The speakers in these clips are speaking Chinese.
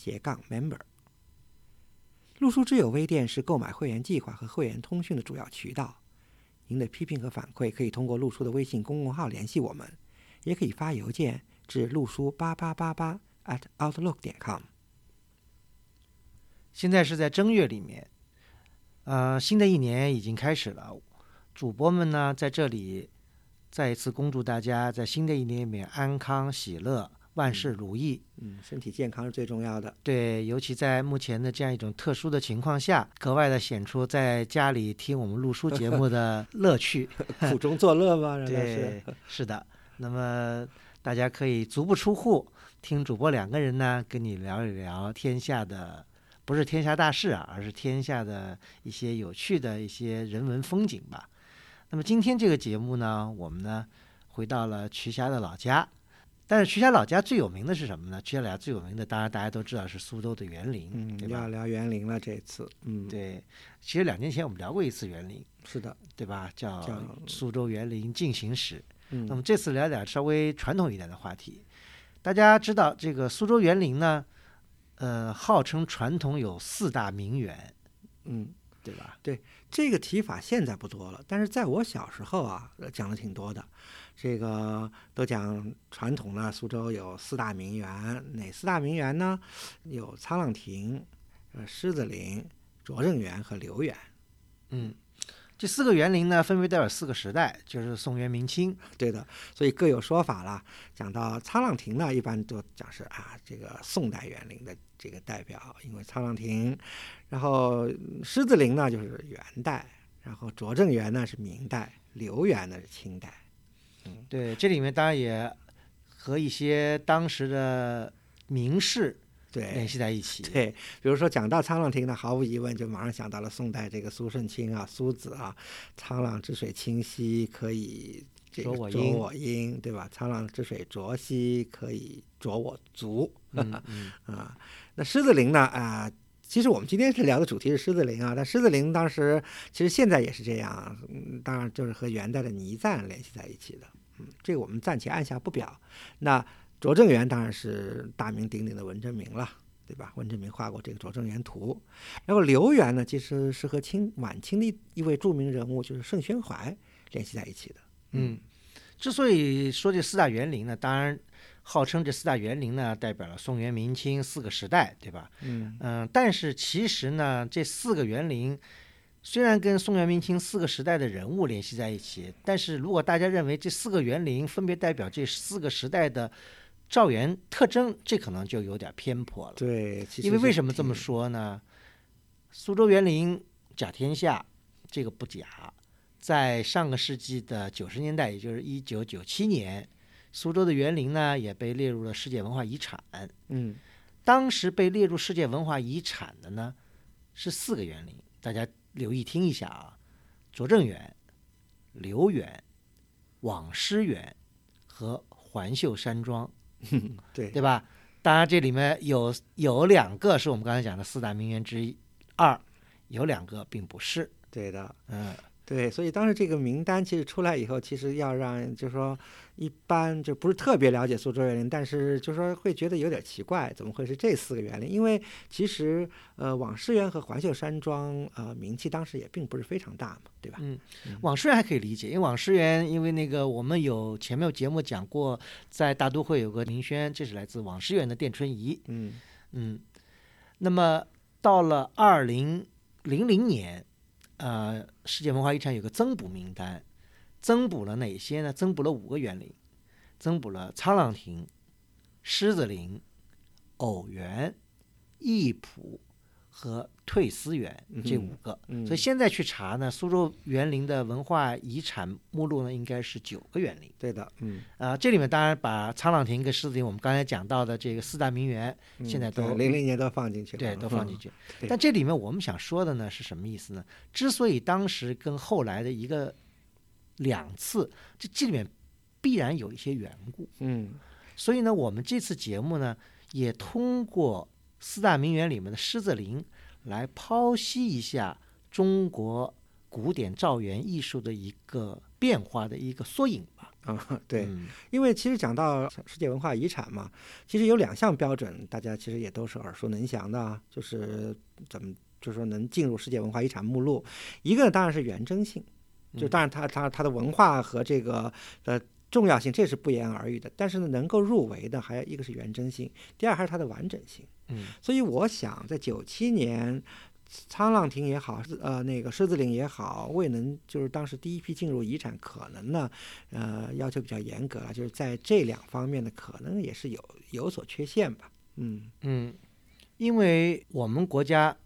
斜杠 member。陆书之友微店是购买会员计划和会员通讯的主要渠道。您的批评和反馈可以通过陆书的微信公众号联系我们，也可以发邮件至陆书八八八八 at outlook 点 com。现在是在正月里面，呃，新的一年已经开始了。主播们呢，在这里再一次恭祝大家在新的一年里面安康喜乐。万事如意，嗯，身体健康是最重要的。对，尤其在目前的这样一种特殊的情况下，格外的显出在家里听我们录书节目的 乐趣，苦中作乐嘛，对，是的。那么大家可以足不出户，听主播两个人呢跟你聊一聊天下的，不是天下大事啊，而是天下的一些有趣的一些人文风景吧。那么今天这个节目呢，我们呢回到了瞿霞的老家。但是徐霞老家最有名的是什么呢？徐霞老家最有名的，当然大家都知道是苏州的园林，嗯，对吧？要聊园林了这次，嗯，对。其实两年前我们聊过一次园林，是的，对吧？叫《苏州园林进行史》。嗯，那么这次聊点稍微传统一点的话题。大家知道这个苏州园林呢，呃，号称传统有四大名园，嗯，对吧？对，这个提法现在不多了，但是在我小时候啊，讲的挺多的。这个都讲传统呢苏州有四大名园，哪四大名园呢？有沧浪亭、呃狮子林、拙政园和留园。嗯，这四个园林呢，分别代表四个时代，就是宋元明清。对的，所以各有说法了。讲到沧浪亭呢，一般都讲是啊，这个宋代园林的这个代表，因为沧浪亭。然后狮子林呢就是元代，然后拙政园呢是明代，留园呢是清代。嗯，对，这里面当然也和一些当时的名士对联系在一起。对，比如说讲到沧浪亭呢，毫无疑问就马上想到了宋代这个苏舜钦啊，苏子啊，“沧浪之水清兮，可以濯我缨”，对吧？“沧浪之水浊兮，可以濯我足”。啊，那狮子林呢？啊，其实我们今天是聊的主题是狮子林啊，但狮子林当时其实现在也是这样，嗯，当然就是和元代的倪瓒联系在一起的。嗯，这个我们暂且按下不表。那拙政园当然是大名鼎鼎的文征明了，对吧？文征明画过这个拙政园图。然后留园呢，其实是和清晚清的一位著名人物，就是盛宣怀联系在一起的。嗯，之所以说这四大园林呢，当然号称这四大园林呢，代表了宋元明清四个时代，对吧？嗯嗯，但是其实呢，这四个园林。虽然跟宋元明清四个时代的人物联系在一起，但是如果大家认为这四个园林分别代表这四个时代的赵元特征，这可能就有点偏颇了。对，因为为什么这么说呢？苏州园林甲天下，这个不假。在上个世纪的九十年代，也就是一九九七年，苏州的园林呢也被列入了世界文化遗产。嗯，当时被列入世界文化遗产的呢是四个园林，大家。留意听一下啊，拙政园、留园、网师园和环秀山庄，对对吧？当然这里面有有两个是我们刚才讲的四大名园之一，二有两个并不是。对的，嗯。对，所以当时这个名单其实出来以后，其实要让就是说一般就不是特别了解苏州园林，但是就说会觉得有点奇怪，怎么会是这四个园林？因为其实呃，网师园和环秀山庄呃名气当时也并不是非常大嘛，对吧？嗯，网师园还可以理解，因为网师园因为那个我们有前面有节目讲过，在大都会有个林轩，这是来自网师园的电春仪。嗯嗯，那么到了二零零零年。呃，世界文化遗产有个增补名单，增补了哪些呢？增补了五个园林，增补了沧浪亭、狮子林、藕园、艺圃和退思园这五个。嗯所以现在去查呢，苏州园林的文化遗产目录呢，应该是九个园林。对的，嗯，啊、这里面当然把沧浪亭跟狮子林，我们刚才讲到的这个四大名园，现在都零零年都放进去了，对，都放进去。但这里面我们想说的呢是什么意思呢？之所以当时跟后来的一个两次，这这里面必然有一些缘故。嗯所以呢，我们这次节目呢，也通过四大名园里面的狮子林来剖析一下中国古典造园艺术的一个变化的一个缩影吧。啊，对，嗯。因为其实讲到世界文化遗产嘛，其实有两项标准，大家其实也都是耳熟能详的啊，就是怎么就是说能进入世界文化遗产目录，一个当然是原真性，就嗯。当然它它它的文化和这个呃重要性，这是不言而喻的。但是呢，能够入围的还有一个是原真性，第二还是它的完整性。嗯所以我想，在九七年，沧浪亭也好，呃，那个狮子林也好，未能就是当时第一批进入遗产，可能呢，呃，要求比较严格了，就是在这两方面呢，可能也是有有所缺陷吧。嗯嗯，因为我们国家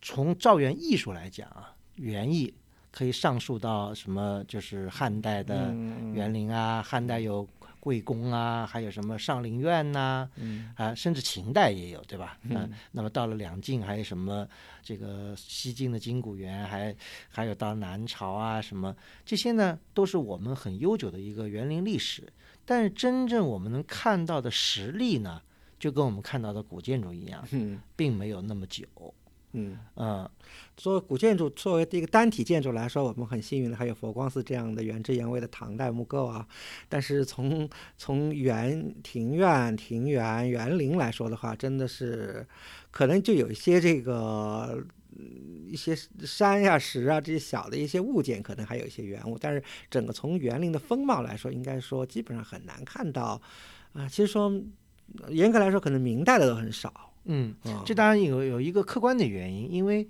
从造园艺术来讲啊，园艺可以上溯到什么，就是汉代的嗯园林啊，汉代有贵宫啊，还有什么上林苑呐、嗯啊，甚至秦代也有，对吧？嗯那么到了两晋，还有什么这个西晋的金谷园，还还有到南朝啊，什么这些呢，都是我们很悠久的一个园林历史。但是真正我们能看到的实例呢，就跟我们看到的古建筑一样，嗯并没有那么久。嗯，嗯作为古建筑，作为一个单体建筑来说，我们很幸运的还有佛光寺这样的原汁原味的唐代木构啊。但是从从园庭院、庭园、园林来说的话，真的是可能就有一些这个。嗯一些山呀、石啊这些小的一些物件，可能还有一些原物，但是整个从园林的风貌来说，应该说基本上很难看到。啊、其实说严格来说，可能明代的都很少。嗯，啊这当然有有一个客观的原因，因为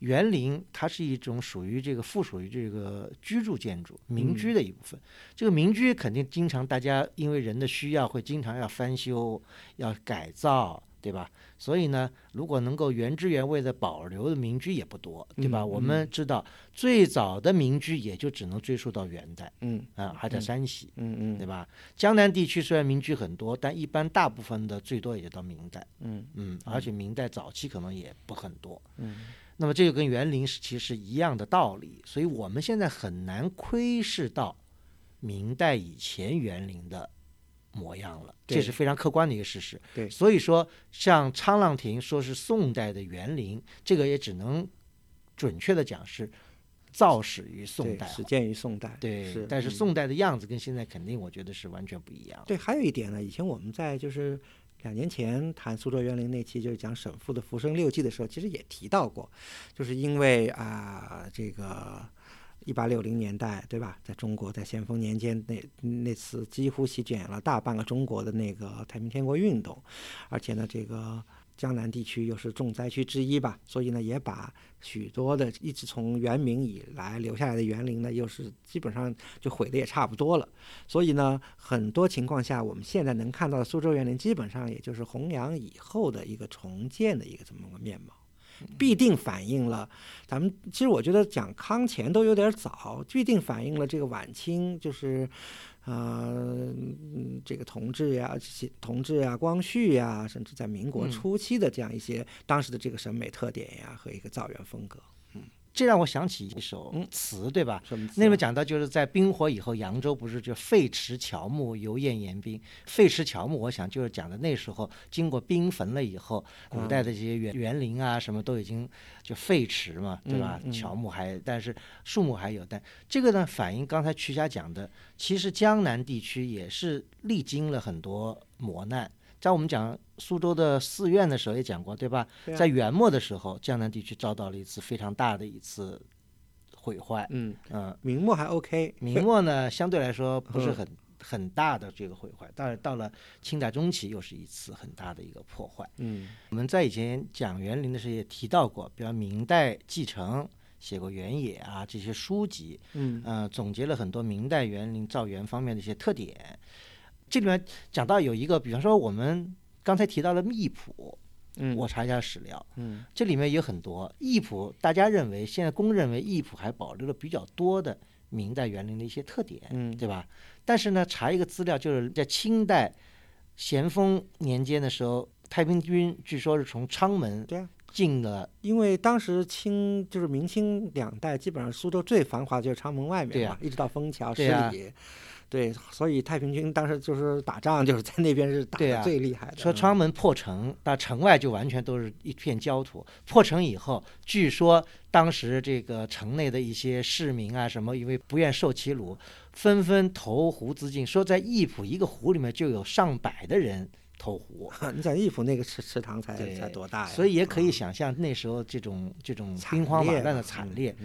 园林它是一种属于这个附属于这个居住建筑、民居的一部分。这个民居肯定经常大家因为人的需要会经常要翻修、要改造，对吧？所以呢，如果能够原汁原味的保留的民居也不多，对吧？嗯我们知道最早的民居也就只能追溯到元代嗯啊，还在山西。嗯嗯对吧？江南地区虽然民居很多，但一般大部分的最多也就到明代。嗯嗯，而且明代早期可能也不很多。嗯那么这个跟园林是其实一样的道理，所以我们现在很难窥视到明代以前园林的模样了，这是非常客观的一个事实。对所以说像沧浪亭说是宋代的园林，这个也只能准确的讲是造始于宋，代。始建于宋代。对，是嗯但是宋代的样子跟现在肯定我觉得是完全不一样的。对，还有一点呢，以前我们在就是两年前谈苏州园林那期，就是讲沈复的《浮生六记》的时候，其实也提到过，就是因为啊、这个。一八六零年代，对吧？在中国，在咸丰年间那那次几乎席卷了大半个中国的那个太平天国运动，而且呢，这个江南地区又是重灾区之一吧，所以呢，也把许多的一直从元明以来留下来的园林呢，又是基本上就毁的也差不多了。所以呢，很多情况下，我们现在能看到的苏州园林，基本上也就是弘扬以后的一个重建的一个这么个面貌，必定反映了咱们。其实我觉得讲康乾都有点早，必定反映了这个晚清就是。呃，嗯这个同治呀、其同治呀、光绪呀，甚至在民国嗯初期的这样一些当时的这个审美特点呀和一个造园风格，这让我想起一首嗯词，对吧？什么词那边讲到就是在冰火以后，扬州不是就废池乔木，油砚严冰。废池乔木，我想就是讲的那时候经过冰焚了以后，古代的这些园园林啊什么都已经就废池嘛，对吧？乔木还，但是树木还有，但这个呢反映刚才曲霞讲的，其实江南地区也是历经了很多磨难。在我们讲苏州的寺院的时候也讲过，对吧？对啊在元末的时候，江南地区遭到了一次非常大的一次毁坏。嗯，嗯，明末还 OK，明末呢相对来说不是嗯很很大的这个毁坏，但是到了清代中期又是一次很大的一个破坏。嗯我们在以前讲园林的时候也提到过，比方明代继承写过《原野》啊这些书籍，嗯呃，总结了很多明代园林造园方面的一些特点。这里面讲到有一个，比方说我们刚才提到了密谱，嗯。我查一下史料，嗯。这里面有很多义府，大家认为现在公认为义府还保留了比较多的明代园林的一些特点，嗯。对吧？但是呢，查一个资料，就是在清代咸丰年间的时候，太平军据说是从昌门对啊进了，因为当时清就是明清两代，基本上苏州最繁华的就是昌门外面嘛，啊一直到枫桥、十里。对，所以太平军当时就是打仗，就是在那边是打的最厉害的。说昌门破城，那城外就完全都是一片焦土。破城以后，据说当时这个城内的一些市民啊，什么因为不愿受其辱，纷纷投湖自尽。说在义浦一个湖里面就有上百的人投湖，你想义府那个池池塘才才多大呀？所以也可以啊想象那时候这种这种兵荒马乱的惨烈。